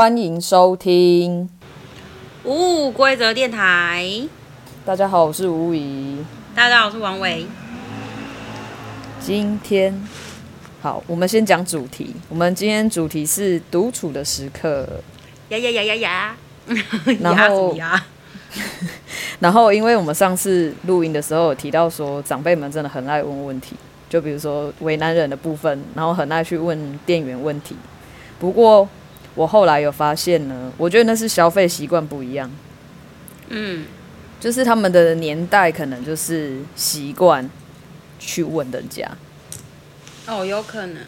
欢迎收听无规则电台。大家好，我是吴仪。大家好，我是王维。今天好，我们先讲主题。我们今天主题是独处的时刻。呀呀呀呀呀！然后，然后，因为我们上次录音的时候有提到说，长辈们真的很爱问问题，就比如说为难人的部分，然后很爱去问店员问题。不过，我后来有发现呢，我觉得那是消费习惯不一样。嗯，就是他们的年代可能就是习惯去问人家。哦，有可能。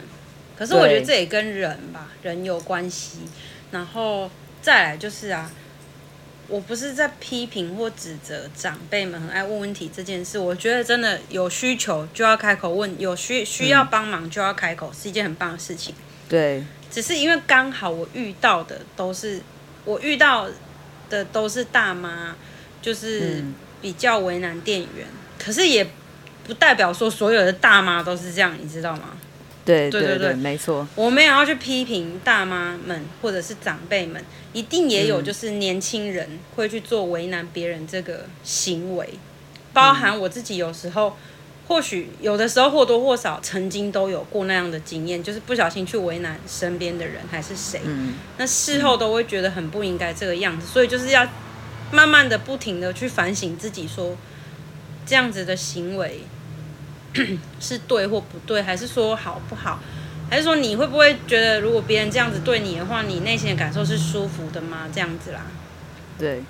可是我觉得这也跟人吧，人有关系。然后再来就是啊，我不是在批评或指责长辈们很爱问问题这件事。我觉得真的有需求就要开口问，有需需要帮忙就要开口，嗯，是一件很棒的事情。对。只是因为刚好我遇到的都是我遇到的都是大妈，就是比较为难店员，嗯。可是也不代表说所有的大妈都是这样，你知道吗？对对对对，没错。我没有要去批评大妈们或者是长辈们，一定也有就是年轻人会去做为难别人这个行为，包含我自己有时候。或许有的时候或多或少曾经都有过那样的经验，就是不小心去为难身边的人还是谁，嗯，那事后都会觉得很不应该这个样子，所以就是要慢慢的、不停的去反省自己，说这样子的行为 是对或不对，还是说好不好，还是说你会不会觉得如果别人这样子对你的话，你内心的感受是舒服的吗？这样子啦，对，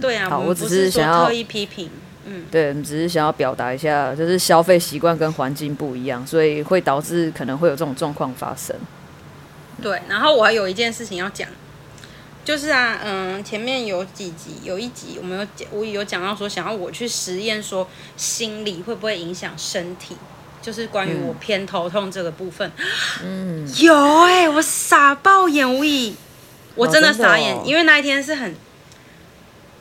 对啊，我们不是说特意批评。嗯，对，我们只是想要表达一下，就是消费习惯跟环境不一样，所以会导致可能会有这种状况发生。对，然后我还有一件事情要讲，就是啊，嗯，前面有几集，有一集我们有讲，我有讲到说，想要我去实验，说心理会不会影响身体，就是关于我偏头痛这个部分。嗯，有哎、欸，我傻爆眼，无语，我真的傻眼，哦哦、因为那一天是很。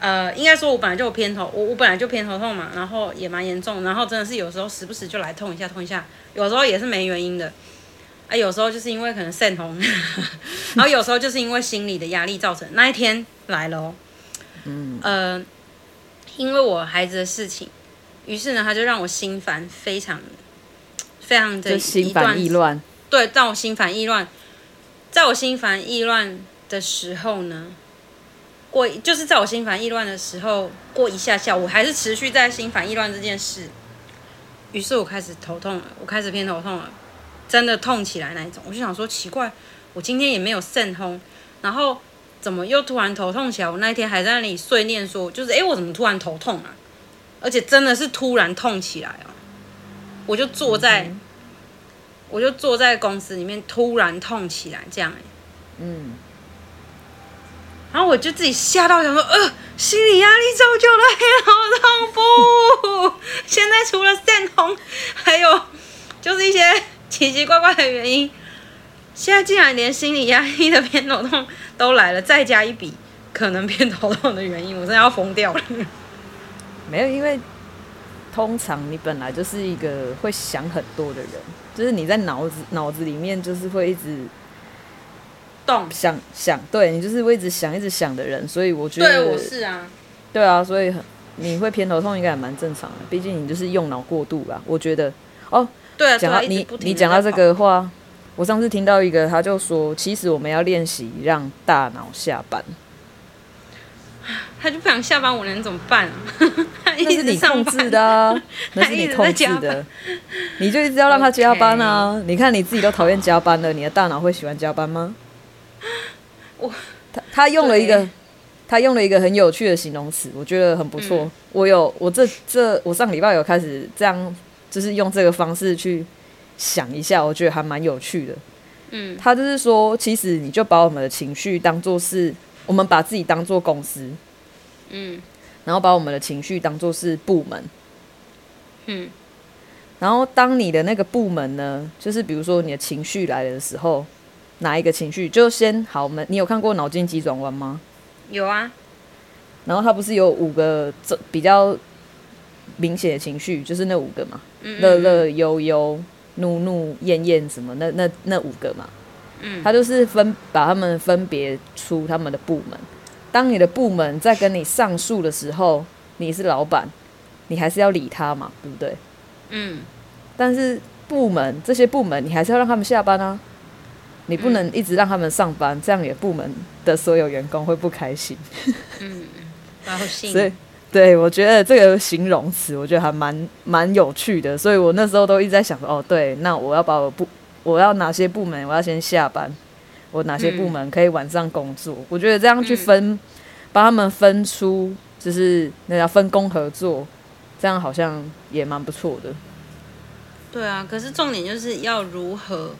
呃，应该说，我本来就有偏头，我我本来就偏头痛嘛，然后也蛮严重，然后真的是有时候时不时就来痛一下，痛一下，有时候也是没原因的，啊，有时候就是因为可能肾红，然后有时候就是因为心理的压力造成。那一天来了哦，嗯，呃，因为我孩子的事情，于是呢，他就让我心烦，非常非常的心烦意乱，对，让我心烦意乱，在我心烦意乱的时候呢。过就是在我心烦意乱的时候，过一下下，我还是持续在心烦意乱这件事。于是我开始头痛了，我开始偏头痛了，真的痛起来那一种。我就想说奇怪，我今天也没有肾风，然后怎么又突然头痛起来？我那一天还在那里碎念说，就是诶，我怎么突然头痛啊？而且真的是突然痛起来哦。我就坐在，我就坐在公司里面，突然痛起来，这样，嗯。然后我就自己吓到，想说，呃，心理压力造就了偏头痛不？现在除了肾红，还有就是一些奇奇怪怪的原因，现在竟然连心理压力的偏头痛都来了，再加一笔可能偏头痛的原因，我真的要疯掉了。没有，因为通常你本来就是一个会想很多的人，就是你在脑子脑子里面就是会一直。动想想，对你就是会一直想一直想的人，所以我觉得对我是啊，对啊，所以很你会偏头痛应该也蛮正常的，毕竟你就是用脑过度吧。我觉得哦，对啊，讲到你你讲到这个话，我上次听到一个，他就说，其实我们要练习让大脑下班。他就不想下班，我能怎么办啊？那是你控制的啊，那是你控制的，你就一直要让他加班啊。Okay. 你看你自己都讨厌加班了，你的大脑会喜欢加班吗？他他用了一个，他用了一个很有趣的形容词，我觉得很不错。嗯。我有我这这我上礼拜有开始这样，就是用这个方式去想一下，我觉得还蛮有趣的。嗯，他就是说，其实你就把我们的情绪当做是，我们把自己当做公司，嗯，然后把我们的情绪当做是部门，嗯，然后当你的那个部门呢，就是比如说你的情绪来了的时候。哪一个情绪就先好？我们你有看过脑筋急转弯吗？有啊。然后它不是有五个这比较明显的情绪，就是那五个嘛，乐乐悠悠、怒怒、厌厌什么那那那五个嘛。嗯，他就是分把他们分别出他们的部门。当你的部门在跟你上诉的时候，你是老板，你还是要理他嘛，对不对？嗯。但是部门这些部门，你还是要让他们下班啊。你不能一直让他们上班，嗯、这样也部门的所有员工会不开心。嗯，高兴。所以，对，我觉得这个形容词，我觉得还蛮蛮有趣的。所以我那时候都一直在想说，哦，对，那我要把我部，我要哪些部门，我要先下班，我哪些部门可以晚上工作？嗯、我觉得这样去分，帮、嗯、他们分出，就是那叫分工合作，这样好像也蛮不错的。对啊，可是重点就是要如何。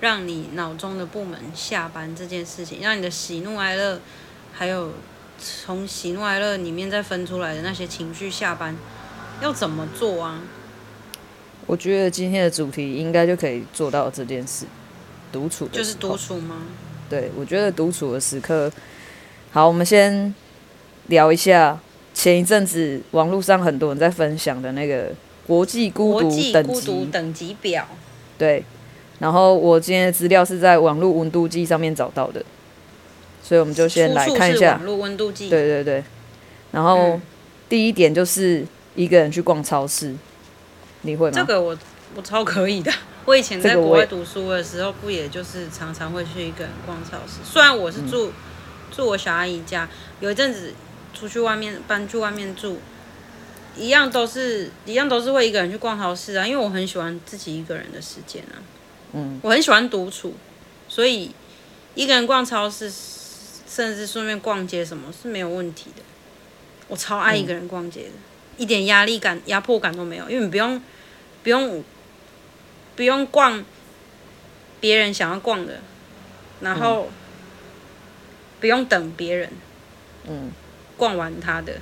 让你脑中的部门下班这件事情，让你的喜怒哀乐，还有从喜怒哀乐里面再分出来的那些情绪下班，要怎么做啊？我觉得今天的主题应该就可以做到这件事，独处就是独处吗？对，我觉得独处的时刻。好，我们先聊一下前一阵子网络上很多人在分享的那个国际孤独等级等级表，对。然后我今天的资料是在网络温度计上面找到的，所以我们就先来看一下网络温度计。对对对，然后第一点就是一个人去逛超市，你会吗？这个我我超可以的。我以前在国外读书的时候，不也就是常常会去一个人逛超市。虽然我是住、嗯、住我小阿姨家，有一阵子出去外面搬去外面住，一样都是一样都是会一个人去逛超市啊，因为我很喜欢自己一个人的时间啊。嗯，我很喜欢独处，所以一个人逛超市，甚至顺便逛街，什么是没有问题的。我超爱一个人逛街的，嗯、一点压力感、压迫感都没有，因为你不用、不用、不用逛别人想要逛的，然后不用等别人，嗯，逛完他的，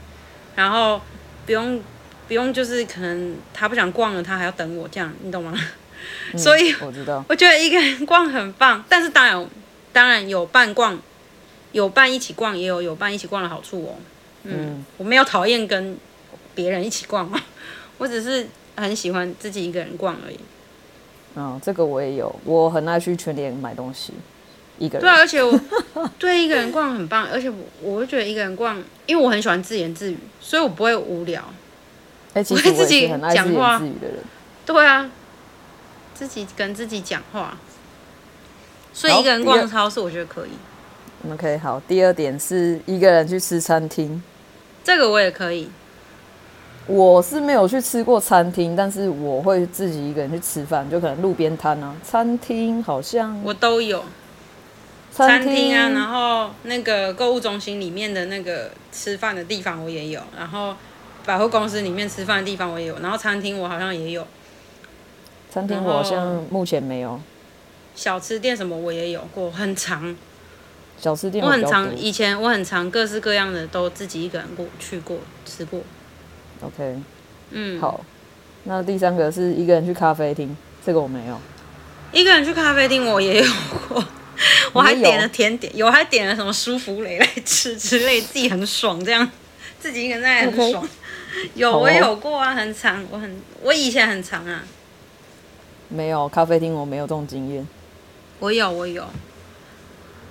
然后不用不用就是可能他不想逛了，他还要等我这样，你懂吗？所以我知道，我觉得一个人逛很棒，但是当然，当然有伴逛，有伴一起逛，也有有伴一起逛的好处哦。嗯，我没有讨厌跟别人一起逛嘛，我只是很喜欢自己一个人逛而已。嗯，这个我也有，我很爱去全联买东西，一个人。对啊，而且我对一个人逛很棒，而且我我会觉得一个人逛，因为我很喜欢自言自语，所以我不会无聊。哎、欸，其实我也是很爱自言自语的人。对啊。自己跟自己讲话，所以一个人逛超市，我觉得可以。OK，好。第二点是一个人去吃餐厅，这个我也可以。我是没有去吃过餐厅，但是我会自己一个人去吃饭，就可能路边摊啊。餐厅好像我都有，餐厅啊，然后那个购物中心里面的那个吃饭的地方我也有，然后百货公司里面吃饭的地方我也有，然后餐厅我好像也有。餐厅我好像目前没有，小吃店什么我也有过，很常。小吃店我很常，以前我很常各式各样的都自己一个人过去过吃过。OK，嗯，好。那第三个是一个人去咖啡厅，这个我没有。一个人去咖啡厅我也有过，我还点了甜点，有，我还点了什么舒芙蕾来吃之类，自己很爽这样，自己一个人在很爽。Okay. 有我有过啊，很常，我很我以前很常啊。没有咖啡厅，我没有这种经验。我有，我有。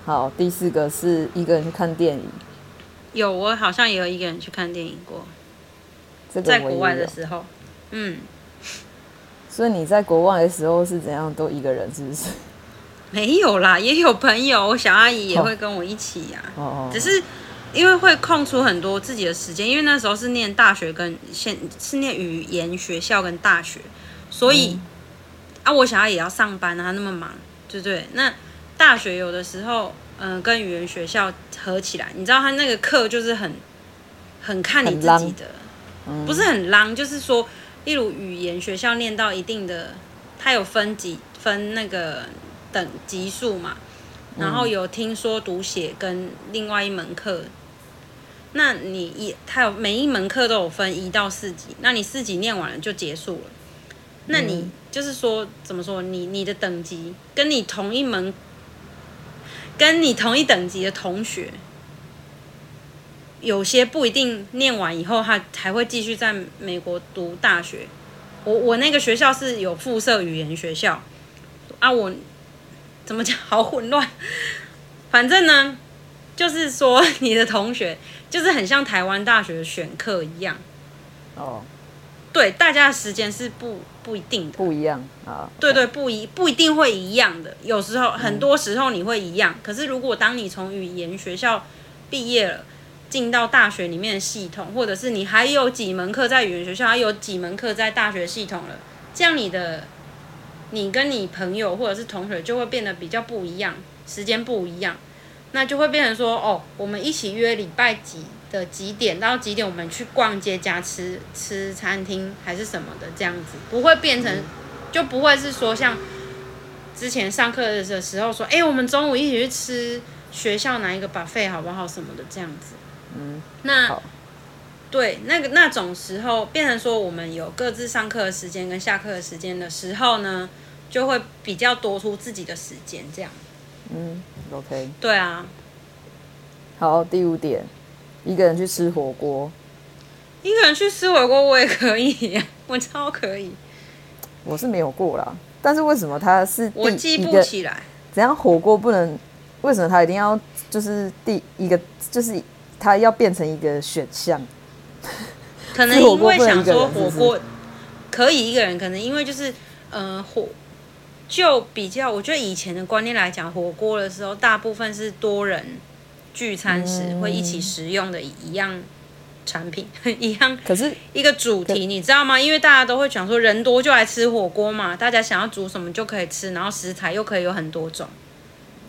好，第四个是一个人去看电影。有，我好像也有一个人去看电影过。这个、在国外的时候，嗯。所以你在国外的时候是怎样？都一个人是不是？没有啦，也有朋友，我小阿姨也会跟我一起呀、啊。哦哦。只是因为会空出很多自己的时间，因为那时候是念大学跟现是念语言学校跟大学，所以。嗯啊，我想要也要上班啊，他那么忙，对不对？那大学有的时候，嗯、呃，跟语言学校合起来，你知道他那个课就是很很看你自己的，嗯、不是很浪，就是说，例如语言学校念到一定的，它有分级分那个等级数嘛，然后有听说读写跟另外一门课，那你一它有每一门课都有分一到四级，那你四级念完了就结束了。那你就是说，怎么说？你你的等级跟你同一门，跟你同一等级的同学，有些不一定念完以后，他还会继续在美国读大学。我我那个学校是有附设语言学校啊，我怎么讲？好混乱。反正呢，就是说你的同学就是很像台湾大学的选课一样。哦。对，大家的时间是不不一定的，不一样啊。对对，不一不一定会一样的。有时候，很多时候你会一样。嗯、可是，如果当你从语言学校毕业了，进到大学里面的系统，或者是你还有几门课在语言学校，还有几门课在大学系统了，这样你的你跟你朋友或者是同学就会变得比较不一样，时间不一样，那就会变成说，哦，我们一起约礼拜几。的几点到几点，我们去逛街加吃吃餐厅还是什么的，这样子不会变成，就不会是说像之前上课的时候说，哎、欸，我们中午一起去吃学校哪一个 buffet 好不好什么的这样子。嗯，那对那个那种时候变成说，我们有各自上课的时间跟下课的时间的时候呢，就会比较多出自己的时间这样。嗯，OK。对啊。好，第五点。一个人去吃火锅，一个人去吃火锅我也可以，我超可以。我是没有过啦，但是为什么他是第？我记不起来。怎样火锅不能？为什么他一定要就是第一个？就是他要变成一个选项？可能因为想说火锅可以一个人，可能因为就是呃火就比较，我觉得以前的观念来讲，火锅的时候大部分是多人。聚餐时会一起食用的一样产品，嗯、一样。可是一个主题，你知道吗？因为大家都会讲说，人多就来吃火锅嘛，大家想要煮什么就可以吃，然后食材又可以有很多种，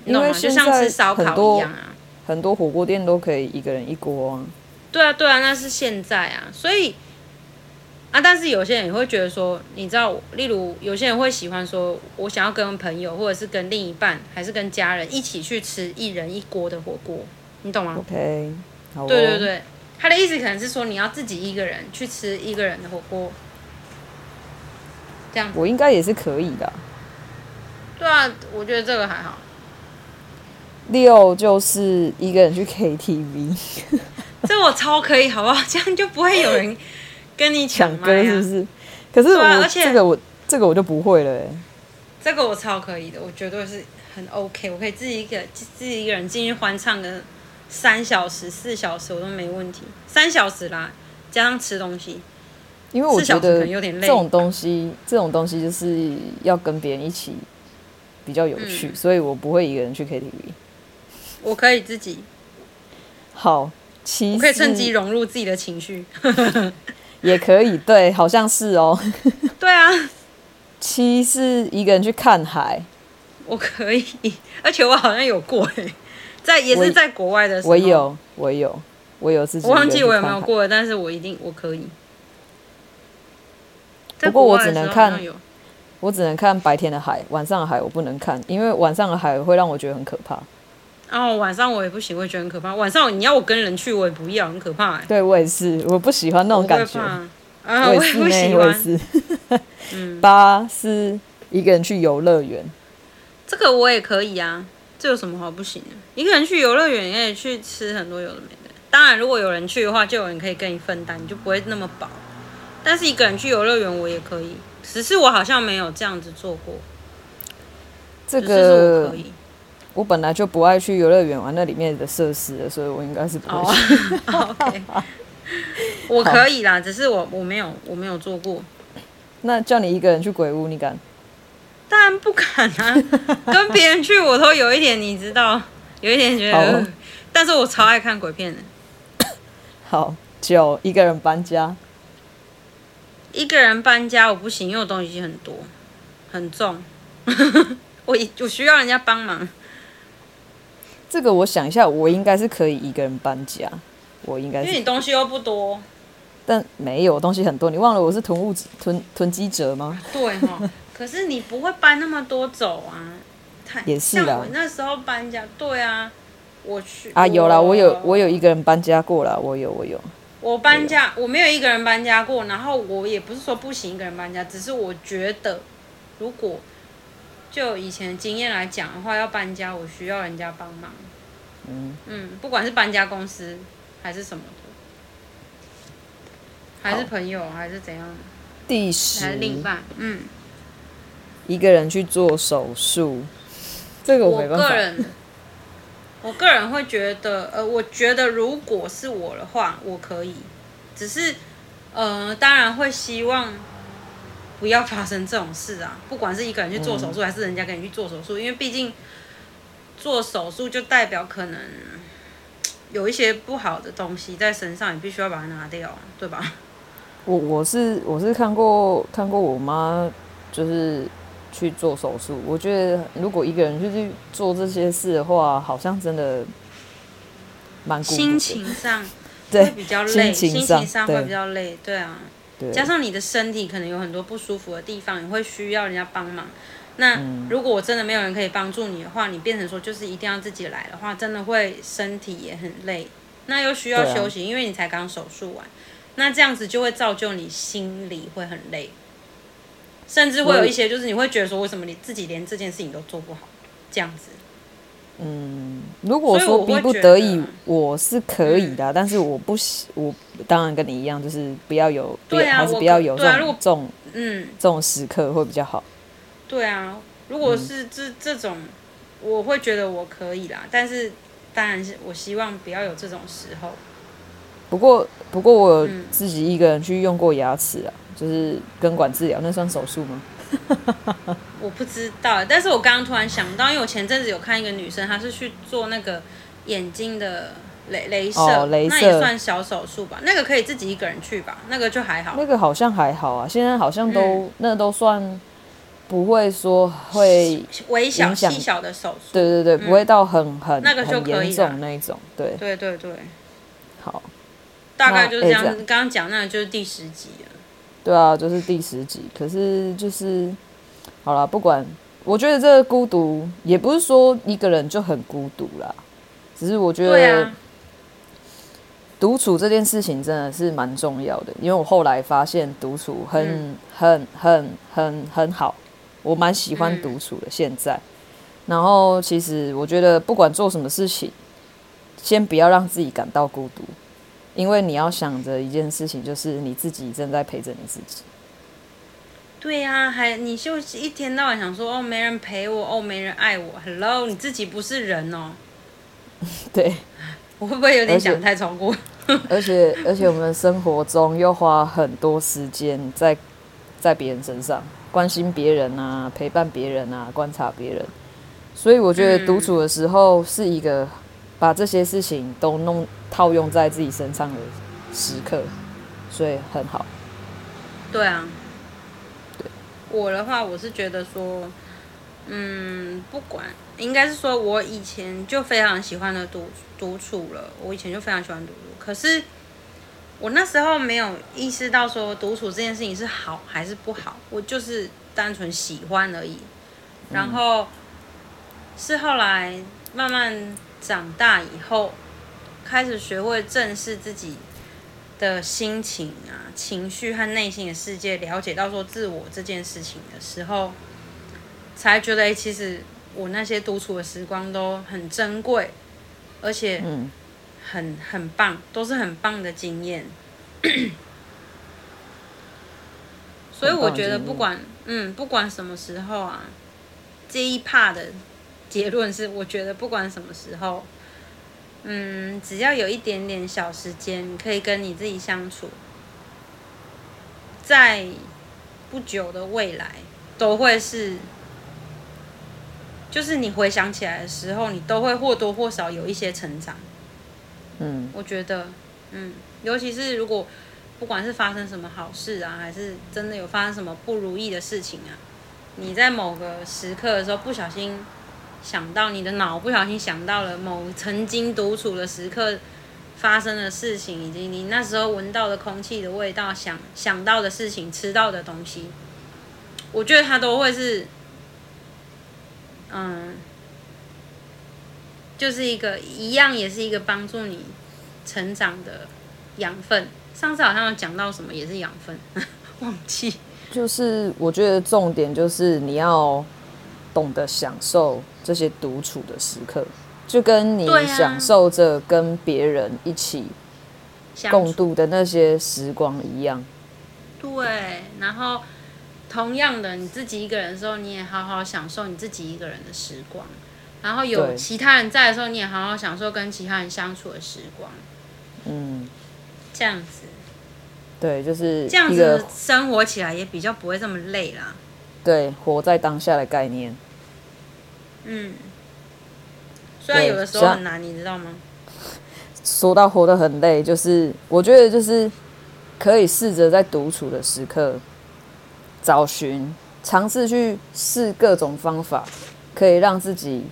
你懂吗？就像吃烧烤一样啊。很多火锅店都可以一个人一锅啊。对啊，对啊，那是现在啊。所以啊，但是有些人也会觉得说，你知道，例如有些人会喜欢说，我想要跟朋友或者是跟另一半，还是跟家人一起去吃一人一锅的火锅。你懂吗？OK，好哦。对对对，他的意思可能是说你要自己一个人去吃一个人的火锅，这样。我应该也是可以的。对啊，我觉得这个还好。六就是一个人去 KTV，这我超可以，好不好？这样就不会有人跟你抢歌，是不是？可是我、啊、而且这个我这个我就不会了，这个我超可以的，我绝对是很 OK，我可以自己一个自己一个人进去欢唱的。三小时、四小时我都没问题，三小时啦，加上吃东西，因为我觉得这种东西，这种东西就是要跟别人一起比较有趣，嗯，所以我不会一个人去 KTV。我可以自己。好，其实我可以趁机融入自己的情绪，也可以，对，好像是哦。对啊，七是一个人去看海，我可以，而且我好像有过哎。在也是在国外的时候，我有，我有，我有自己。我忘记我有没有过了，但是我一定我可以。不过我只能看，我只能看白天的海，晚上的海我不能看，因为晚上的海会让我觉得很可怕。哦，晚上我也不行，我会觉得很可怕。晚上你要我跟人去，我也不要，很可怕。对，我也是，我不喜欢那种感觉。啊，我也不喜欢。我也是。嗯。八是一个人去游乐园，这个我也可以啊。这有什么好不行的？一个人去游乐园也可以去吃很多有的没的。当然，如果有人去的话，就有人可以跟你分担，你就不会那么饱。但是一个人去游乐园我也可以，只是我好像没有这样子做过。这个我可以。我本来就不爱去游乐园玩那里面的设施的，所以我应该是不会去。Oh, OK，我可以啦，只是我我没有我没有做过。那叫你一个人去鬼屋，你敢？当然不敢啊！跟别人去我都有一点，你知道，有一点觉得、呃。但是我超爱看鬼片的。好，九一个人搬家。一个人搬家我不行，因为我东西很多，很重。我我需要人家帮忙。这个我想一下，我应该是可以一个人搬家。我应该是。因为你东西又不多。但没有东西很多，你忘了我是囤物囤囤积者吗？对哈。可是你不会搬那么多走啊，也是啦。我那时候搬家，对啊，我去啊，有啦，我有我有一个人搬家过啦，我有我有。我搬家我，我没有一个人搬家过，然后我也不是说不行一个人搬家，只是我觉得如果就以前经验来讲的话，要搬家我需要人家帮忙。嗯嗯，不管是搬家公司还是什么的，还是朋友还是怎样，第十还是另一半，嗯。一个人去做手术，这个我没办法。我个人，我个人会觉得，呃，我觉得如果是我的话，我可以，只是，呃，当然会希望不要发生这种事啊。不管是一个人去做手术，嗯、还是人家跟你去做手术，因为毕竟做手术就代表可能有一些不好的东西在身上，你必须要把它拿掉，对吧？我我是我是看过看过我妈就是去做手术，我觉得如果一个人去做这些事的话，好像真的蛮心情上 会比较累，心情上，心情上会比较累，对，对啊，对，加上你的身体可能有很多不舒服的地方，你会需要人家帮忙。那如果我真的没有人可以帮助你的话，你变成说就是一定要自己来的话，真的会身体也很累，那又需要休息，啊、因为你才刚手术完。那这样子就会造就你心里会很累，甚至会有一些就是你会觉得说，为什么你自己连这件事情都做不好？这样子。嗯，如果说逼不得已，我，我是可以的，嗯，但是我不喜，我当然跟你一样，就是不要有，对啊，还是不要有这种，啊，这种，嗯，这种时刻会比较好。对啊，如果是这这种，我会觉得我可以啦，但是当然是我希望不要有这种时候。不过，不过我有自己一个人去用过牙齿啊，嗯，就是根管治疗，那算手术吗？我不知道，但是我刚刚突然想到，因为我前阵子有看一个女生，她是去做那个眼睛的雷镭射，哦，雷射，那也算小手术吧？那个可以自己一个人去吧？那个就还好。那个好像还好啊，现在好像都，嗯，那都算不会说会微小细小的手术，对对对，不会到很很那个就可以很严重那一种，对对对对，好。大概就是这样，刚刚讲那个就是第十集了。对啊，就是第十集。可是就是，好了，不管，我觉得这个孤独也不是说一个人就很孤独啦，只是我觉得独处这件事情真的是蛮重要的。因为我后来发现独处很、嗯、很很很很好，我蛮喜欢独处的。现在，然后其实我觉得不管做什么事情，先不要让自己感到孤独。因为你要想着一件事情，就是你自己正在陪着你自己。对呀、啊，还你就一天到晚想说哦，没人陪我，哦，没人爱我。Hello，你自己不是人哦。对，我会不会有点想太超过？而且而且我们生活中又花很多时间在在别人身上，关心别人啊，陪伴别人啊，观察别人。所以我觉得独处的时候是一个。把这些事情都弄套用在自己身上的时刻，所以很好。对啊，对我的话，我是觉得说，嗯，不管，应该是说我以前就非常喜欢的独独处了。我以前就非常喜欢独处，可是我那时候没有意识到说独处这件事情是好还是不好，我就是单纯喜欢而已。然后是后来慢慢。长大以后，开始学会正视自己的心情啊、情绪和内心的世界，了解到说自我这件事情的时候，才觉得哎，其实我那些独处的时光都很珍贵，而且很很棒，都是很棒的经验。所以我觉得不管嗯，不管什么时候啊，这一 part 的。结论是，我觉得不管什么时候，嗯，只要有一点点小时间可以跟你自己相处，在不久的未来都会是，就是你回想起来的时候，你都会或多或少有一些成长。嗯，我觉得，嗯，尤其是如果不管是发生什么好事啊，还是真的有发生什么不如意的事情啊，你在某个时刻的时候不小心。想到你的脑不小心想到了某曾经独处的时刻发生的事情，以及你那时候闻到的空气的味道，想想到的事情，吃到的东西，我觉得它都会是，嗯，就是一个一样，也是一个帮助你成长的养分。上次好像讲到什么，也是养分，忘记。就是我觉得重点就是你要。懂得享受这些独处的时刻，就跟你享受着跟别人一起共度的那些时光一样。对，然后同样的，你自己一个人的时候，你也好好享受你自己一个人的时光。然后有其他人在的时候，你也好好享受跟其他人相处的时光。嗯，这样子。对，就是这样子生活起来也比较不会这么累啦。对，活在当下的概念。嗯，虽然有的时候很难，你知道吗？说到活得很累，就是我觉得就是可以试着在独处的时刻，找寻、尝试去试各种方法，可以让自己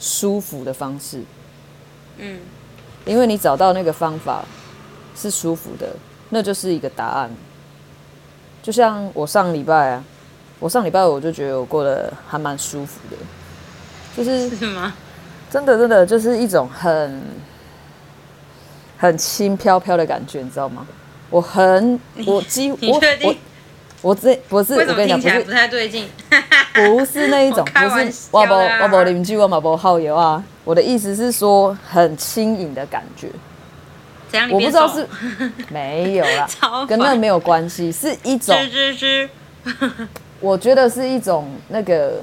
舒服的方式。嗯，因为你找到那个方法是舒服的，那就是一个答案。就像我上礼拜啊，我上礼拜我就觉得我过得还蛮舒服的，就是是吗？真的真的就是一种很。很轻飘飘的感觉，你知道吗？我很，我几乎我我我这不是我跟你讲，不是不太对劲，不是那一种，不是我不我不邻居我嘛不耗油啊。我的意思是说很轻盈的感觉。我不知道是 没有啦，跟那没有关系，是一种，我觉得是一种那个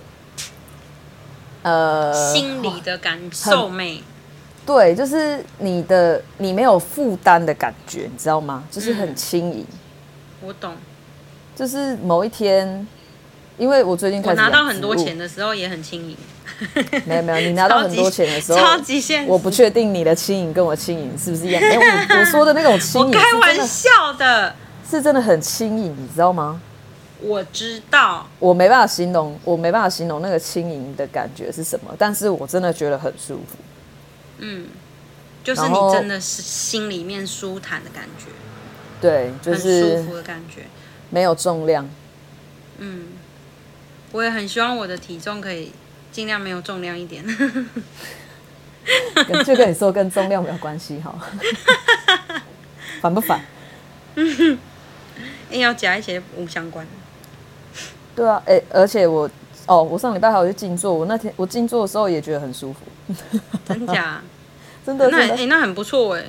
呃心理的感受美。对，就是你的，你没有负担的感觉，你知道吗？就是很轻盈。我懂。就是某一天，因为我最近开始拿到很多钱的时候也很轻盈。没有没有，你拿到很多钱的时候，超级现实。我不确定你的轻盈跟我轻盈是不是一样？我我说的那种轻盈，我开玩笑的，是真的很轻盈，你知道吗？我知道。我没办法形容，我没办法形容那个轻盈的感觉是什么，但是我真的觉得很舒服。嗯，就是你真的是心里面舒坦的感觉，对，就是舒服的感觉，没有重量。嗯，我也很希望我的体重可以尽量没有重量一点。就跟你说，跟重量没有关系哈。烦不烦？嗯，硬要加一些无相关。对啊，哎、欸，而且我。哦，我上礼拜还有去静坐，我那天我静坐的时候也觉得很舒服，真假？真的？那哎、欸，那很不错哎。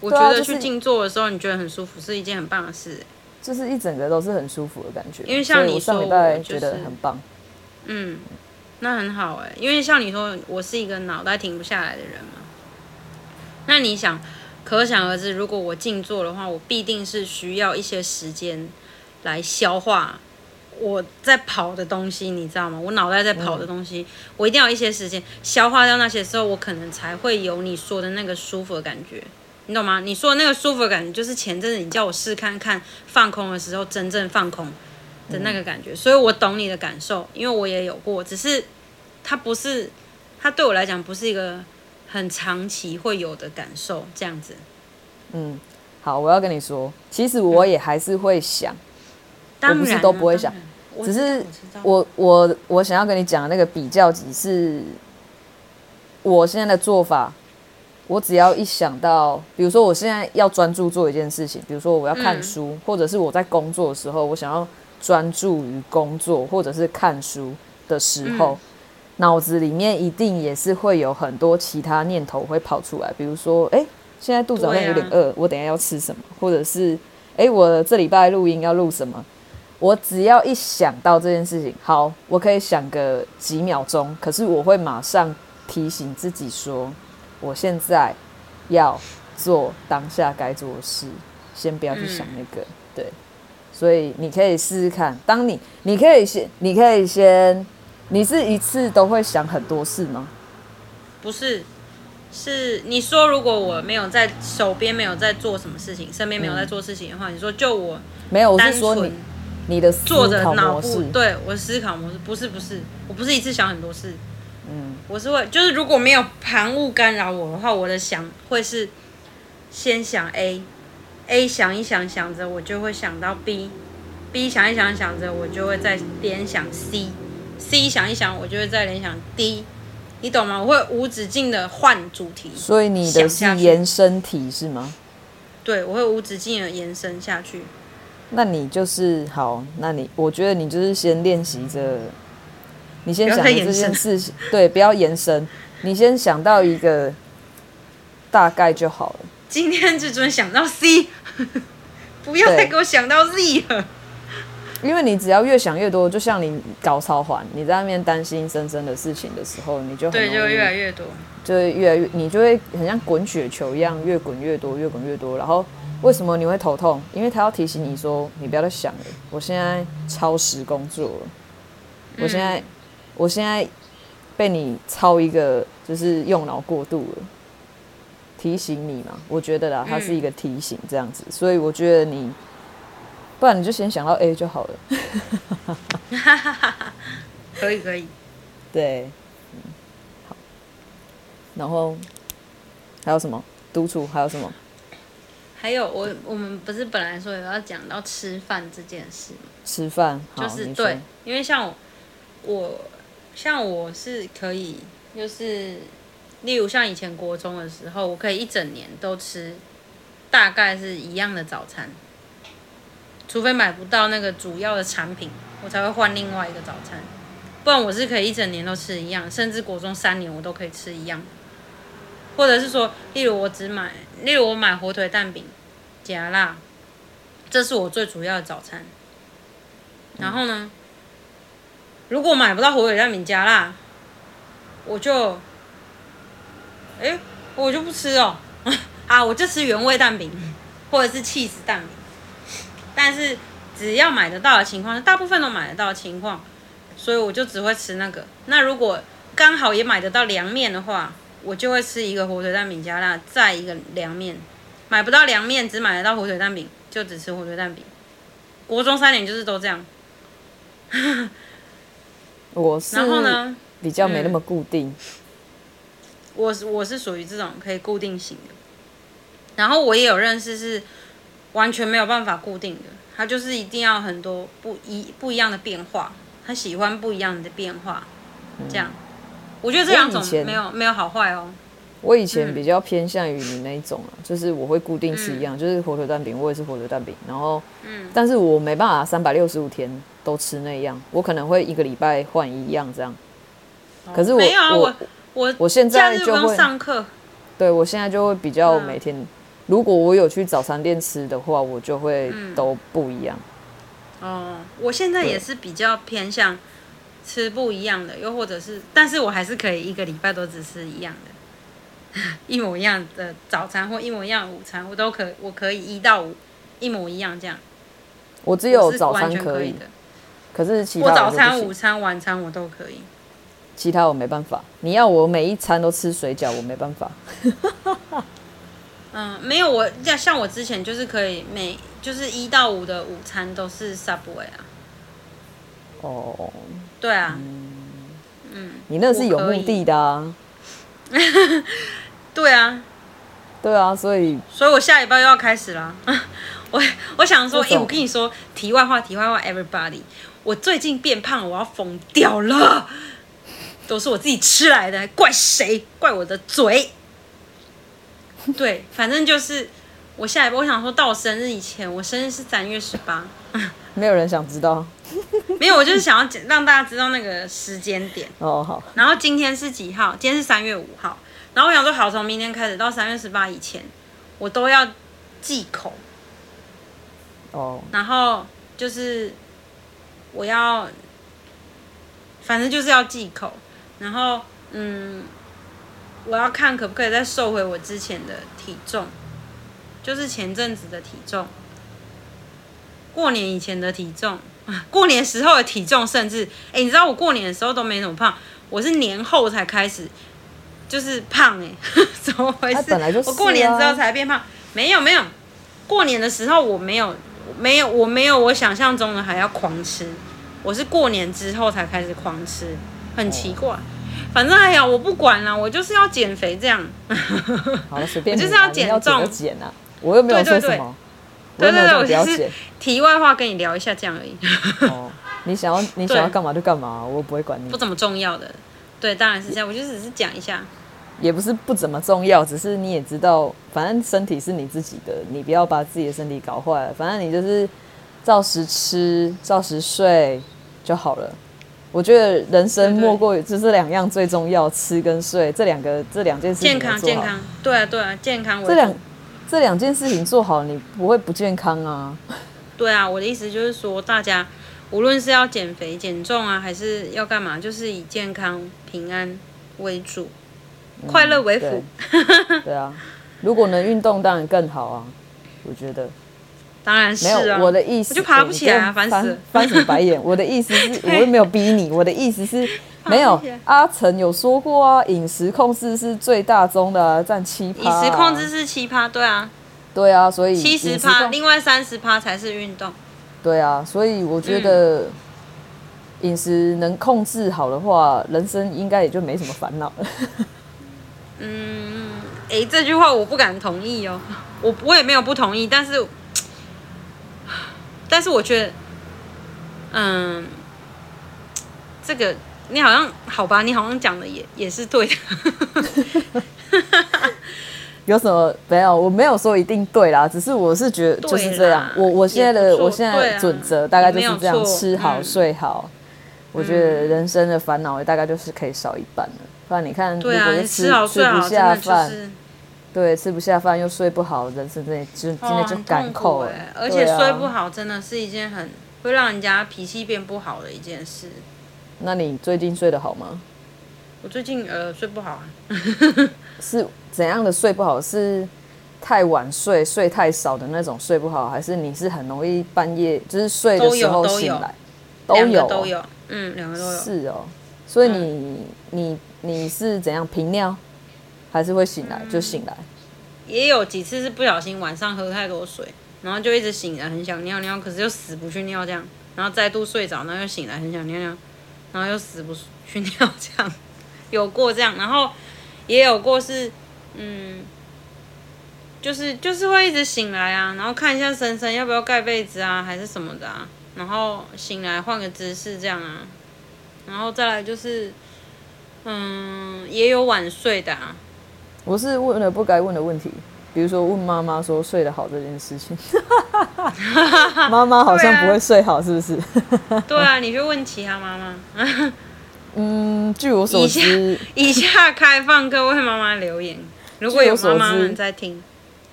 我觉得去静坐的时候，你觉得很舒服，是一件很棒的事。就是一整个都是很舒服的感觉。因为像你说，上礼拜觉得很棒。嗯，那很好哎。因为像你说，我是一个脑袋停不下来的人嘛。那你想，可想而知，如果我静坐的话，我必定是需要一些时间来消化。我在跑的东西，你知道吗？我脑袋在跑的东西，嗯、我一定要一些时间消化掉那些时候，我可能才会有你说的那个舒服的感觉，你懂吗？你说的那个舒服的感觉，就是前阵子你叫我试看看放空的时候，真正放空的那个感觉。嗯、所以我懂你的感受，因为我也有过，只是它不是，它对我来讲不是一个很长期会有的感受，这样子。嗯，好，我要跟你说，其实我也还是会想，嗯、我不是都不会想。只是我我我想要跟你讲的那个比较级是，我现在的做法，我只要一想到，比如说我现在要专注做一件事情，比如说我要看书，嗯、或者是我在工作的时候，我想要专注于工作或者是看书的时候，脑、嗯、子里面一定也是会有很多其他念头会跑出来，比如说，哎、欸，现在肚子好像有点饿，啊、我等一下要吃什么，或者是，哎、欸，我这礼拜录音要录什么。我只要一想到这件事情，好，我可以想个几秒钟，可是我会马上提醒自己说，我现在要做当下该做的事，先不要去想那个，嗯、对。所以你可以试试看，当你，你可以先，你可以先，你是一次都会想很多事吗？不是，是你说如果我没有在手边没有在做什么事情，身边没有在做事情的话，嗯、你说就我没有，我是说你。你的坐着脑部，对，我思考模式不是不是，我不是一次想很多事，嗯，我是会就是如果没有旁物干扰我的话，我的想会是先想 A，A 想一想想着我就会想到 B，B 想一想想着我就会再联想 C，C 想一想我就会再联想 D，你懂吗？我会无止境的换主题，所以你的是延伸题是吗？对，我会无止境的延伸下去。那你就是好，那你我觉得你就是先练习着，你先想这件事情，对，不要延伸，你先想到一个大概就好了。今天只准想到 C，不要再给我想到 Z 了。因为你只要越想越多，就像你搞超环，你在那边担心生生的事情的时候，你就很对，就越来越多，就会越来越，你就会很像滚雪球一样，越滚越多，越滚越多。然后为什么你会头痛？因为他要提醒你说，你不要再想了，我现在超时工作了，我现在，嗯、我现在被你超一个，就是用脑过度了，提醒你嘛。我觉得啦，它是一个提醒，这样子，嗯、所以我觉得你。不然你就先想到 A 就好了。可以可以。对，嗯，好。然后还有什么？督促还有什么？还有我我们不是本来说有要讲到吃饭这件事吗？吃饭就是对，因为像我，我像我是可以，就是例如像以前国中的时候，我可以一整年都吃大概是一样的早餐。除非买不到那个主要的产品，我才会换另外一个早餐。不然我是可以一整年都吃一样，甚至国中三年我都可以吃一样。或者是说，例如我只买，例如我买火腿蛋饼加辣，这是我最主要的早餐。然后呢，如果买不到火腿蛋饼加辣，我就，哎，我就不吃哦。啊，我就吃原味蛋饼，或者是起司蛋饼。但是只要买得到的情况，大部分都买得到的情况，所以我就只会吃那个。那如果刚好也买得到凉面的话，我就会吃一个火腿蛋饼加辣，再一个凉面。买不到凉面，只买得到火腿蛋饼，就只吃火腿蛋饼。国中三年就是都这样。我是，然后呢，比较没那么固定。嗯、我是我是属于这种可以固定型的。然后我也有认识是。完全没有办法固定的，他就是一定要很多不一不一样的变化，他喜欢不一样的变化，这样。我觉得这两种没有没有好坏哦。我以前比较偏向于你那一种啊，就是我会固定吃一样，就是火腿蛋饼，我也是火腿蛋饼。然后，嗯，但是我没办法三百六十五天都吃那样，我可能会一个礼拜换一样这样。可是我没有啊，我我我现在就会上课，对我现在就会比较每天。如果我有去早餐店吃的话，我就会都不一样。嗯、哦，我现在也是比较偏向吃不一样的，又或者是，但是我还是可以一个礼拜都只吃一样的，一模一样的早餐或一模一样的午餐，我都可我可以一到五一模一样这样。我只有早餐可以的，可是其他我早餐、午餐、晚餐我都可以，其他我没办法。你要我每一餐都吃水饺，我没办法。嗯，没有，我像像我之前就是可以每就是一到五的午餐都是 Subway 啊。哦，对啊，嗯，嗯，你那是有目的的啊。对啊，对啊，所以，所以我下礼拜又要开始了。我我想说，哎、欸，我跟你说，题外话，题外话，Everybody，我最近变胖，我要疯掉了，都是我自己吃来的，怪谁？怪我的嘴。对，反正就是我下一步，我想说到我生日以前，我生日是三月十八，没有人想知道，没有，我就是想要让大家知道那个时间点哦。好，然后今天是几号？今天是三月五号。然后我想说，好，从明天开始到三月十八以前，我都要忌口哦。然后就是我要，反正就是要忌口。然后嗯。我要看可不可以再瘦回我之前的体重，就是前阵子的体重，过年以前的体重，过年时候的体重，甚至，哎、欸，你知道我过年的时候都没怎么胖，我是年后才开始，就是胖、欸，哎，怎么回事？啊、我过年之后才变胖，没有没有，过年的时候我没有没有我没有我想象中的还要狂吃，我是过年之后才开始狂吃，很奇怪。哦反正哎呀，我不管了，我就是要减肥这样。好了，随便你，我就是要减重。减啊！我又没有说什么。对对对，我只是题外话跟你聊一下这样而已。哦，你想要你想要干嘛就干嘛，我不会管你。不怎么重要的，对，当然是这样。我就只是讲一下。也不是不怎么重要，只是你也知道，反正身体是你自己的，你不要把自己的身体搞坏了。反正你就是照时吃，照时睡就好了。我觉得人生莫过于就这两样最重要，吃跟睡这两个这两件事情。健康健康，对啊对啊，健康。这两这两件事情做好，你不会不健康啊。对啊，我的意思就是说，大家无论是要减肥减重啊，还是要干嘛，就是以健康平安为主，嗯、快乐为辅。对，对啊，如果能运动，当然更好啊。我觉得，当然是、啊、没有我的意思，我就爬不起来啊，烦死了，翻什么白眼？我的意思是，我又没有逼你。我的意思是，没有阿成有说过啊，饮食控制是最大宗的、啊，占七趴。饮食控制是七趴，对啊，对啊，所以七十趴，另外三十趴才是运动。对啊，所以我觉得饮食能控制好的话，嗯、人生应该也就没什么烦恼了。嗯，哎、欸，这句话我不敢同意哦，我我也没有不同意，但是，但是我觉得，嗯，这个你好像好吧，你好像讲的也也是对的。有什么没有？我没有说一定对啦，只是我是觉得就是这样。我我现在的我现在的准则大概就是这样：吃好睡好。我觉得人生的烦恼大概就是可以少一半了。不然你看，如果是吃吃不下饭，对，吃不下饭又睡不好，人生真的就今天就干扣了。而且睡不好真的是一件很会让人家脾气变不好的一件事。那你最近睡得好吗？我最近呃睡不好啊。是怎样的睡不好？是太晚睡、睡太少的那种睡不好，还是你是很容易半夜就是睡的时候醒来？都有，都有，都有，嗯，两个都有。是哦，所以你、嗯、你你是怎样频尿，还是会醒来、就醒来？也有几次是不小心晚上喝太多水，然后就一直醒来很想尿尿，可是又死不去尿这样，然后再度睡着，然后又醒来很想尿尿，然后又死不去尿这样，有过这样，然后。也有过是，嗯，就是就是会一直醒来啊，然后看一下深深要不要盖被子啊，还是什么的啊，然后醒来换个姿势这样啊，然后再来就是，嗯，也有晚睡的啊。我是问了不该问的问题，比如说问妈妈说睡得好这件事情，妈妈好像不会睡好，是不是？对啊，你去问其他妈妈。嗯，据我所知，以下，以下开放各位妈妈留言。如果有妈妈们在听，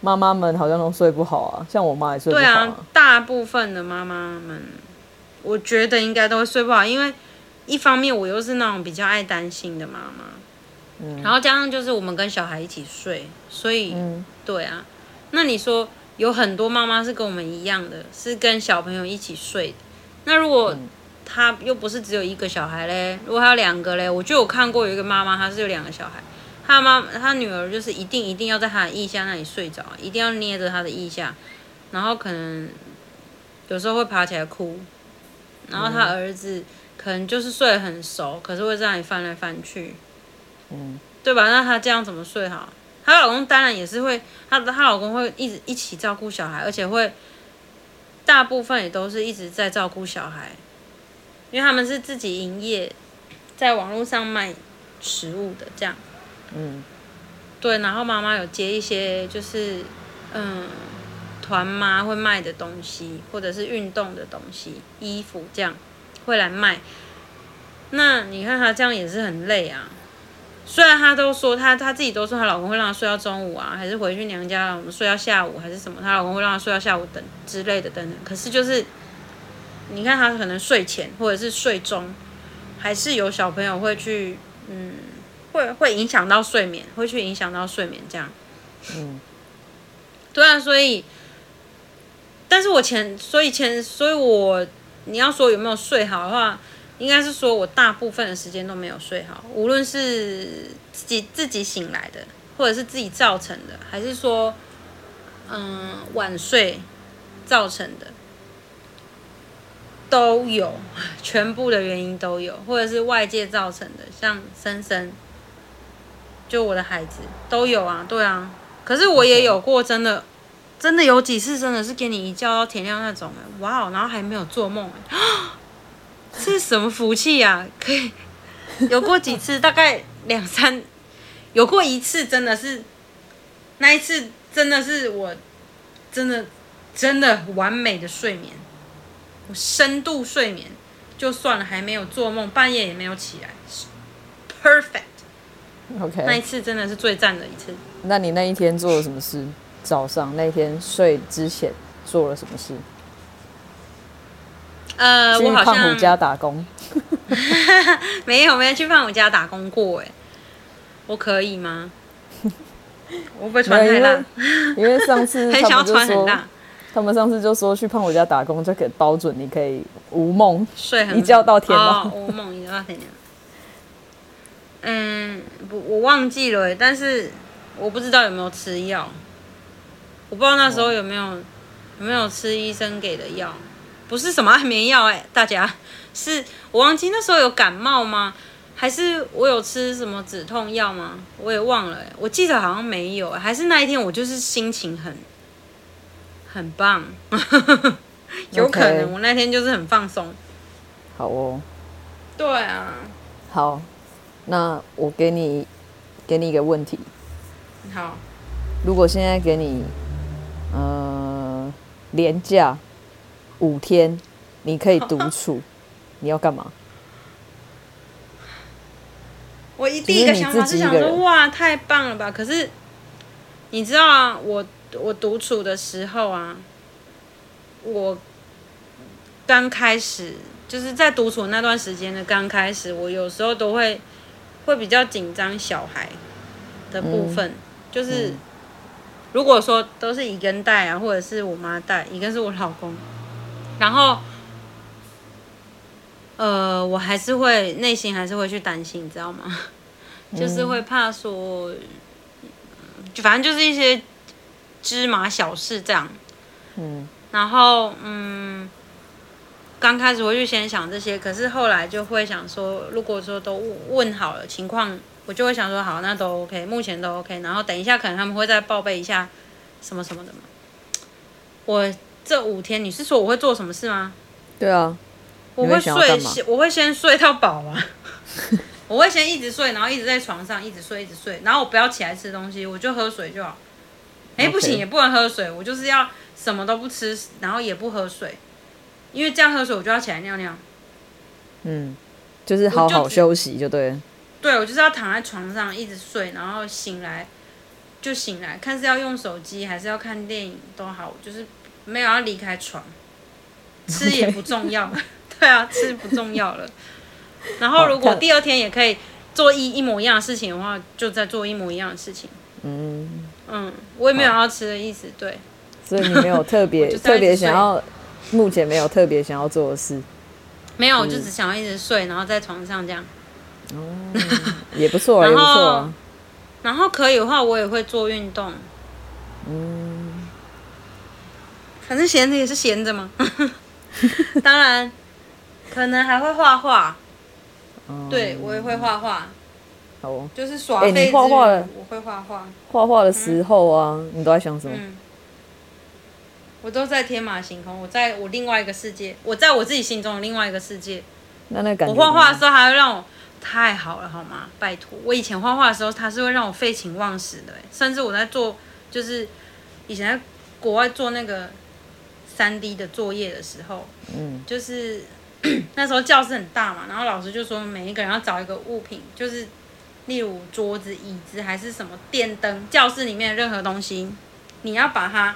妈妈们好像都睡不好啊，像我妈也睡不好啊。对啊，大部分的妈妈们，我觉得应该都会睡不好，因为一方面我又是那种比较爱担心的妈妈，嗯，然后加上就是我们跟小孩一起睡，所以，嗯，对啊。那你说有很多妈妈是跟我们一样的，是跟小朋友一起睡的，那如果，嗯。他又不是只有一个小孩嘞，如果他有两个嘞，我就有看过有一个妈妈，她是有两个小孩，她妈她女儿就是一定一定要在她的腋下那里睡着，一定要捏着她的腋下，然后可能有时候会爬起来哭，然后她儿子可能就是睡得很熟，可是会在那里翻来翻去，对吧？那她这样怎么睡好？她老公当然也是会，她她老公会一直一起照顾小孩，而且会大部分也都是一直在照顾小孩。因为他们是自己营业，在网络上卖食物的这样，嗯，对，然后妈妈有接一些就是嗯团妈会卖的东西，或者是运动的东西、衣服这样会来卖。那你看她这样也是很累啊。虽然她都说她她自己都说她老公会让她睡到中午啊，还是回去娘家我们睡到下午还是什么，她老公会让她睡到下午等之类的等等。可是就是。你看她可能睡前或者是睡中，还是有小朋友会去，嗯，会会影响到睡眠，会去影响到睡眠这样。嗯，对啊，所以，但是我前，所以前，所以我，你要说有没有睡好的话，应该是说我大部分的时间都没有睡好，无论是自己自己醒来的，或者是自己造成的，还是说，嗯，晚睡造成的。都有，全部的原因都有，或者是外界造成的，像森森，就我的孩子都有啊，对啊。可是我也有过，真的，真的有几次真的是给你一觉到天亮那种，哇哦，然后还没有做梦，这是什么福气呀？可以有过几次，大概两三，有过一次真的是，那一次真的是我，真的真的完美的睡眠。我深度睡眠就算了，还没有做梦，半夜也没有起来，perfect。OK，那一次真的是最赞的一次。那你那一天做了什么事？早上那天睡之前做了什么事？呃，我好像去胖虎家打工。没有，没有去胖虎家打工过哎。我可以吗？我不会穿太辣，因为上次 很想要穿很辣。他们上次就说去胖虎家打工就可以包准你可以无梦睡很一觉到天亮，哦、无梦一觉到天亮。嗯，不，我忘记了，但是我不知道有没有吃药，我不知道那时候有没有有没有吃医生给的药，不是什么安眠药哎，大家是我忘记那时候有感冒吗？还是我有吃什么止痛药吗？我也忘了，我记得好像没有，还是那一天我就是心情很很棒，有可能我那天就是很放松。好哦。对啊。好。那我给你，给你一个问题。好。如果现在给你，呃，连假五天，你可以独处，你要干嘛？我一第一个想法是想说，哇，太棒了吧！可是，你知道啊，我我独处的时候啊，我刚开始就是在独处那段时间的刚开始，我有时候都会。会比较紧张小孩的部分，嗯、就是、嗯、如果说都是一个人带啊，或者是我妈带，一个是我老公，然后呃，我还是会内心还是会去担心，你知道吗？嗯、就是会怕说，就反正就是一些芝麻小事这样，嗯，然后嗯。刚开始我就先想这些，可是后来就会想说，如果说都问好了情况，我就会想说好，那都 OK，目前都 OK。然后等一下可能他们会再报备一下什么什么的嘛。我这五天你是说我会做什么事吗？对啊，我会睡，我会先睡到饱啊。我会先一直睡，然后一直在床上一直睡一直睡，然后我不要起来吃东西，我就喝水就好。哎，不行也不能喝水，我就是要什么都不吃，然后也不喝水。因为这样喝水，我就要起来尿尿。嗯，就是好好休息就对了。对，我就是要躺在床上一直睡，然后醒来就醒来，看是要用手机还是要看电影都好，就是没有要离开床。吃也不重要. 对啊，吃不重要了。然后如果第二天也可以做一一模一样的事情的话，就再做一模一样的事情。嗯嗯，我也没有要吃的意思，对。所以你没有特别 特别想要。目前没有特别想要做的事，没有，我就只想要一直睡，然后在床上这样。哦，也不错，也不错。然后可以的话，我也会做运动。嗯，反正闲着也是闲着嘛。当然，可能还会画画。对，我也会画画。好哦，就是耍废之余，我会画画。画画的时候啊，你都在想什么？我都在天马行空，我在我另外一个世界，我在我自己心中的另外一个世界。那那感觉，我画画的时候还会让我太好了，好吗？拜托，我以前画画的时候，它是会让我废寝忘食的，甚至我在做，就是以前在国外做那个三 D 的作业的时候，嗯，就是 那时候教室很大嘛，然后老师就说每一个人要找一个物品，就是例如桌子、椅子还是什么电灯，教室里面的任何东西，你要把它。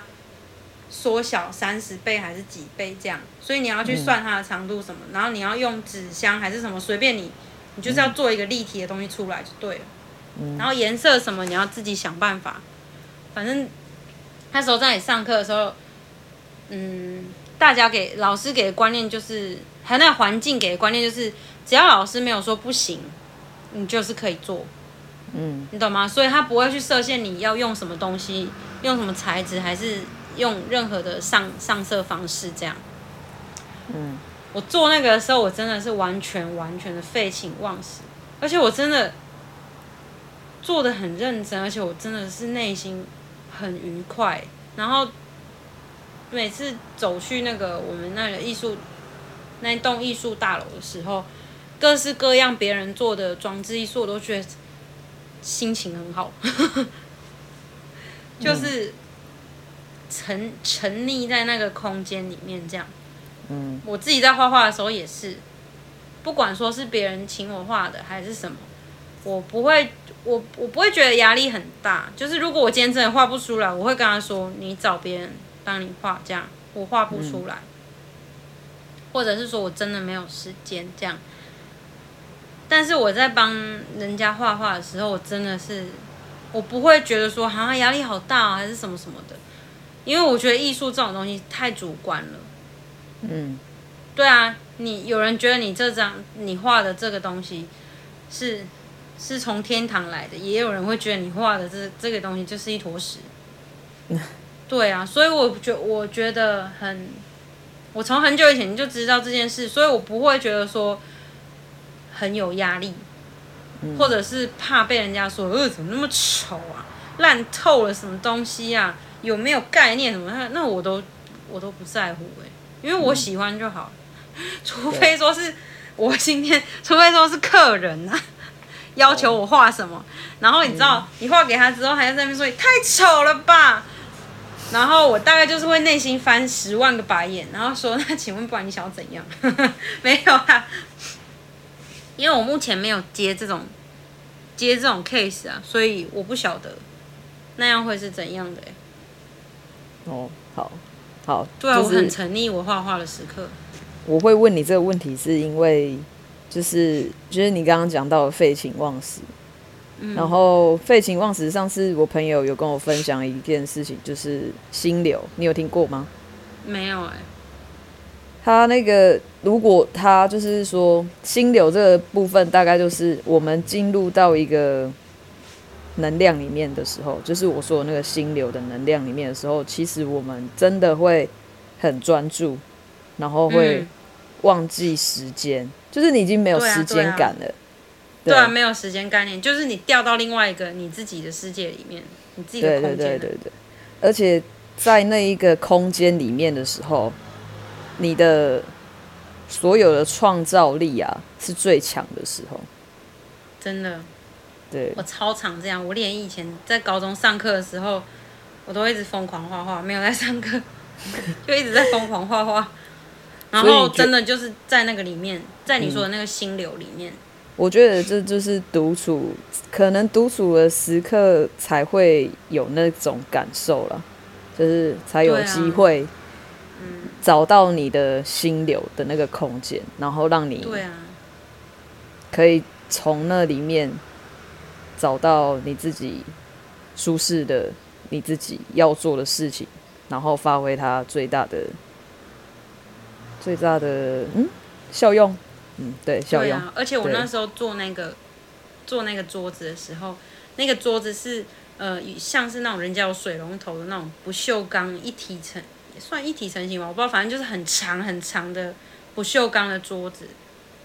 缩小三十倍还是几倍这样，所以你要去算它的长度什么，嗯、然后你要用纸箱还是什么，随便你，你就是要做一个立体的东西出来就对了。嗯、然后颜色什么你要自己想办法，反正那时候在你上课的时候，嗯，大家给老师给的观念就是，还有那个环境给的观念就是，只要老师没有说不行，你就是可以做。嗯，你懂吗？所以他不会去设限你要用什么东西，用什么材质还是。用任何的上上色方式，这样。嗯，我做那个的时候，我真的是完全完全的废寝忘食，而且我真的做的很认真，而且我真的是内心很愉快。然后每次走去那个我们那个艺术那栋艺术大楼的时候，各式各样别人做的装置艺术，我都觉得心情很好，就是。嗯沉沉溺在那个空间里面，这样。嗯，我自己在画画的时候也是，不管说是别人请我画的还是什么，我不会，我我不会觉得压力很大。就是如果我今天真的画不出来，我会跟他说：“你找别人帮你画，这样我画不出来。”嗯，或者是说我真的没有时间这样。但是我在帮人家画画的时候，我真的是，我不会觉得说好像压力好大啊，还是什么什么的，因为我觉得艺术这种东西太主观了。嗯，对啊，你有人觉得你这张你画的这个东西是是从天堂来的，也有人会觉得你画的这这个东西就是一坨屎。对啊，所以我觉我觉得很，我从很久以前就知道这件事，所以我不会觉得说。很有压力，或者是怕被人家说，呃，怎么那么丑啊，烂透了，什么东西啊，有没有概念什么？那那我都我都不在乎哎，因为我喜欢就好，除非说是我今天，除非说是客人啊，要求我画什么，然后你知道，你画给他之后，还在那边说你太丑了吧，然后我大概就是会内心翻十万个白眼，然后说，那请问不然你想要怎样？没有啊。因为我目前没有接这种接这种 case 啊，所以我不晓得那样会是怎样的。哦，好，好，对啊，就是、我很沉溺我画画的时刻。我会问你这个问题，是因为就是就是你刚刚讲到废寝忘食，嗯、然后废寝忘食，上次我朋友有跟我分享一件事情，就是心流，你有听过吗？没有哎、欸。他那个，如果他就是说心流这个部分，大概就是我们进入到一个能量里面的时候，就是我说的那个心流的能量里面的时候，其实我们真的会很专注，然后会忘记时间，嗯、就是你已经没有时间感了。对啊，没有时间概念，就是你掉到另外一个你自己的世界里面，你自己的空间。对对对对对，而且在那一个空间里面的时候。你的所有的创造力啊，是最强的时候。真的，对，我超常这样。我连以前在高中上课的时候，我都会一直疯狂画画，没有在上课，就一直在疯狂画画。然后真的就是在那个里面，在你说的那个心流里面。嗯，我觉得这就是独处，可能独处的时刻才会有那种感受了，就是才有机会。找到你的心流的那个空间，然后让你可以从那里面找到你自己舒适的、你自己要做的事情，然后发挥它最大的、最大的嗯效用。嗯，对，效用。而且我那时候做那个做那个桌子的时候，那个桌子是呃像是那种人家有水龙头的那种不锈钢一体成。算一体成型吧，我不知道，反正就是很长很长的不锈钢的桌子，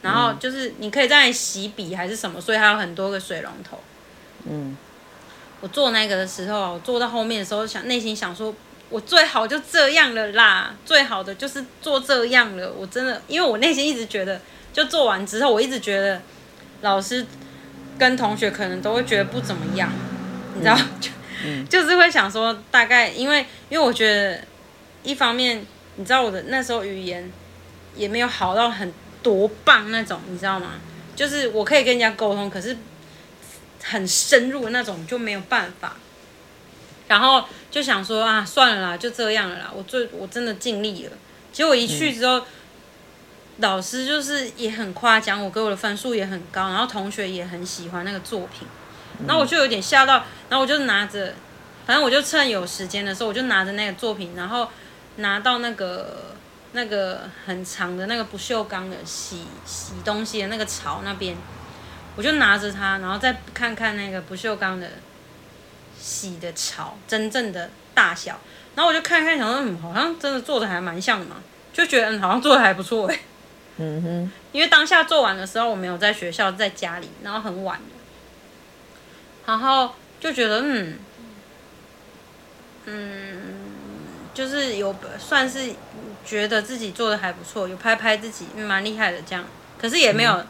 然后就是你可以在那里洗笔还是什么，所以它有很多个水龙头。嗯，我做那个的时候，我做到后面的时候想，想内心想说，我最好就这样了啦，最好的就是做这样了。我真的，因为我内心一直觉得，就做完之后，我一直觉得老师跟同学可能都会觉得不怎么样，你知道，就、嗯、就是会想说，大概因为因为我觉得。一方面，你知道我的那时候语言也没有好到很多棒那种，你知道吗？就是我可以跟人家沟通，可是很深入的那种就没有办法。然后就想说啊，算了啦，就这样了啦。我最我真的尽力了。结果一去之后，嗯、老师就是也很夸奖我，给我的分数也很高，然后同学也很喜欢那个作品。然后我就有点吓到，然后我就拿着，反正我就趁有时间的时候，我就拿着那个作品，然后。拿到那个那个很长的那个不锈钢的洗洗东西的那个槽那边，我就拿着它，然后再看看那个不锈钢的洗的槽真正的大小，然后我就看看，想说嗯，好像真的做的还蛮像的嘛，就觉得嗯，好像做的还不错哎。嗯哼。因为当下做完的时候，我没有在学校，在家里，然后很晚，然后就觉得嗯嗯。就是有算是觉得自己做的还不错，有拍拍自己，蛮厉害的这样。可是也没有，嗯、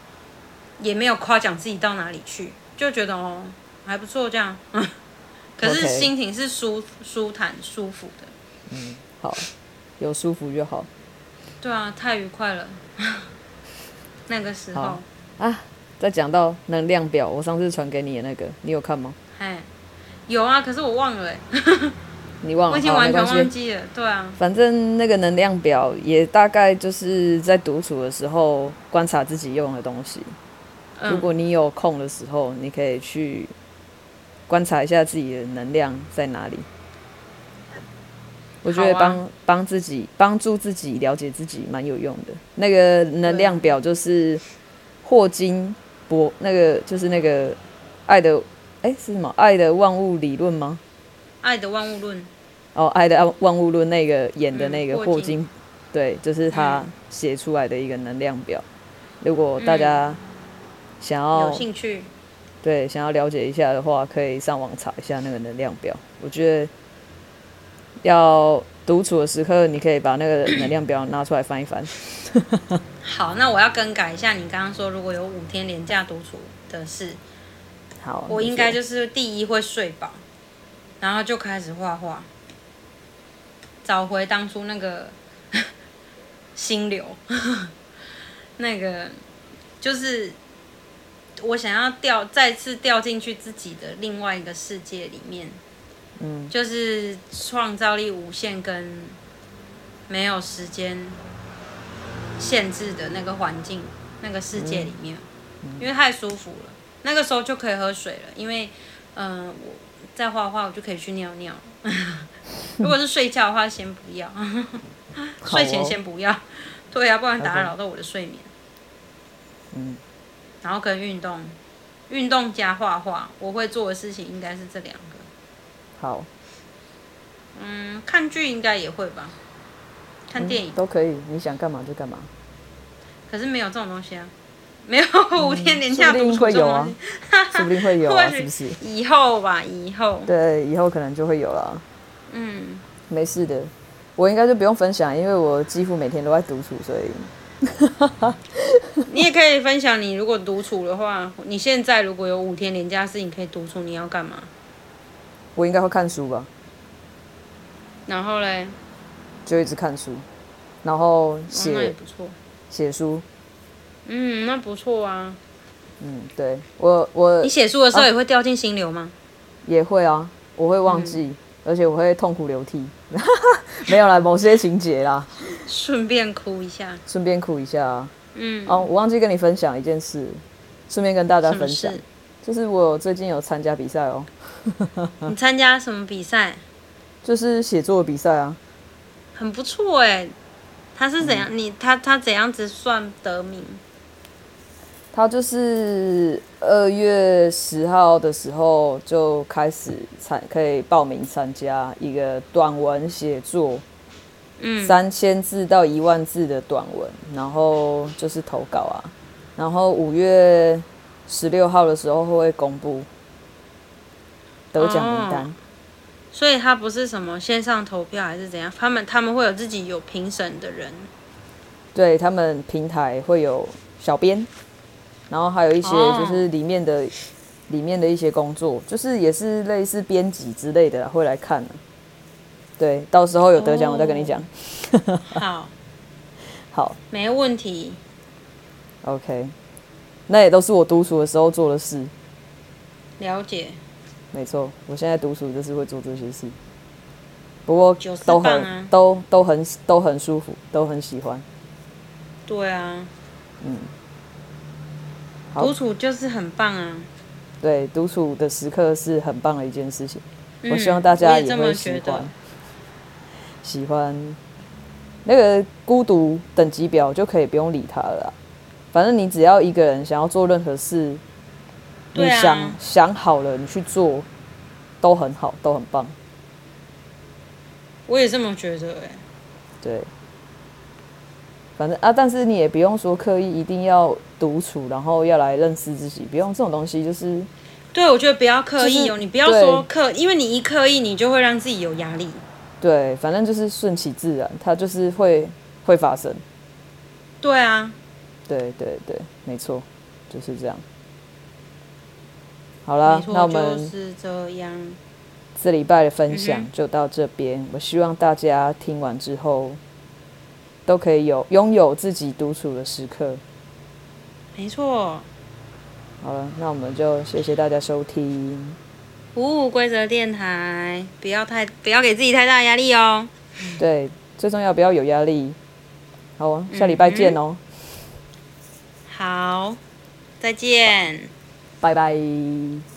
也没有夸奖自己到哪里去，就觉得哦还不错这样。可是心情是舒舒坦舒服的。嗯，好，有舒服就好。对啊，太愉快了。那个时候啊，再讲到能量表，我上次传给你的那个，你有看吗？哎，有啊，可是我忘了哎。你忘了？我已经完全忘记了。对啊，反正那个能量表也大概就是在独处的时候观察自己用的东西。嗯、如果你有空的时候，你可以去观察一下自己的能量在哪里。我觉得帮帮、啊、自己帮助自己了解自己蛮有用的。那个能量表就是霍金博，那个就是那个爱的哎、欸、是什么？爱的万物理论吗？爱的万物论。哦，爱的万物论那个演的那个霍金，嗯、对，就是他写出来的一个能量表。如果大家、嗯想要有兴趣，对，想要了解一下的话，可以上网查一下那个能量表。我觉得要独处的时刻，你可以把那个能量表拿出来翻一翻。好，那我要更改一下，你刚刚说如果有五天连假独处的事，好，我应该就是第一会睡饱，然后就开始画画，找回当初那个 心流，那个就是。我想要掉，再次掉进去自己的另外一个世界里面，嗯，就是创造力无限跟没有时间限制的那个环境，那个世界里面，因为太舒服了。那个时候就可以喝水了，因为，嗯，我在画画，我就可以去尿尿。如果是睡觉的话，先不要，睡前先不要，对啊，不然打扰到我的睡眠。嗯。然后跟运动，运动加画画，我会做的事情应该是这两个。好。嗯，看剧应该也会吧，看电影、嗯、都可以，你想干嘛就干嘛。可是没有这种东西啊，没有五天连假、不定会有啊，说不定会有啊，是不是？以后吧，以后。对，以后可能就会有了。嗯，没事的，我应该就不用分享，因为我几乎每天都在独处，所以。你也可以分享，你如果独处的话，你现在如果有五天连假，是你可以独处，你要干嘛？我应该会看书吧。然后嘞？就一直看书，然后写。哦，那也不错。写书。嗯，那不错啊。嗯，对我我。你写书的时候也会掉进心流吗？啊？也会啊，我会忘记，嗯，而且我会痛哭流涕。没有啦，某些情节啦。顺便哭一下。顺便哭一下啊。嗯。哦，我忘记跟你分享一件事，顺便跟大家分享，就是我最近有参加比赛哦。你参加什么比赛？就是写作比赛啊。很不错哎，他是怎样？嗯、你他他怎样子算得名？他就是二月十号的时候就开始参，可以报名参加一个短文写作，嗯，三千字到一万字的短文，然后就是投稿啊，然后五月十六号的时候会公布得奖名单。哦，所以他不是什么线上投票还是怎样？他们他们会有自己有评审的人，对，他们平台会有小编。然后还有一些就是里面的、oh. 里面的一些工作，就是也是类似编辑之类的会来看。对，到时候有得奖我再跟你讲。Oh. 好，好，没问题。OK，那也都是我读书的时候做的事。了解。没错，我现在独处就是会做这些事。不过都很、啊、都都很都很舒服，都很喜欢。对啊。嗯。独处就是很棒啊！对，独处的时刻是很棒的一件事情。嗯、我希望大家也会喜欢。喜欢那个孤独等级表就可以不用理他了啦。反正你只要一个人想要做任何事，你想、啊、想好了，你去做都很好，都很棒。我也这么觉得哎、欸。对。反正啊，但是你也不用说刻意一定要独处，然后要来认识自己，不用这种东西，就是。对，我觉得不要刻意哦，就是、你不要说刻，因为你一刻意，你就会让自己有压力。对，反正就是顺其自然，它就是会会发生。对啊。对对对，没错，就是这样。好了，那我们就是这样。这礼拜的分享就到这边，嗯、我希望大家听完之后。都可以有拥有自己独处的时刻。没错。好了，那我们就谢谢大家收听。五五规则电台，不要太不要给自己太大压力哦。对，最重要不要有压力。好，下礼拜见哦。好，再见。拜拜。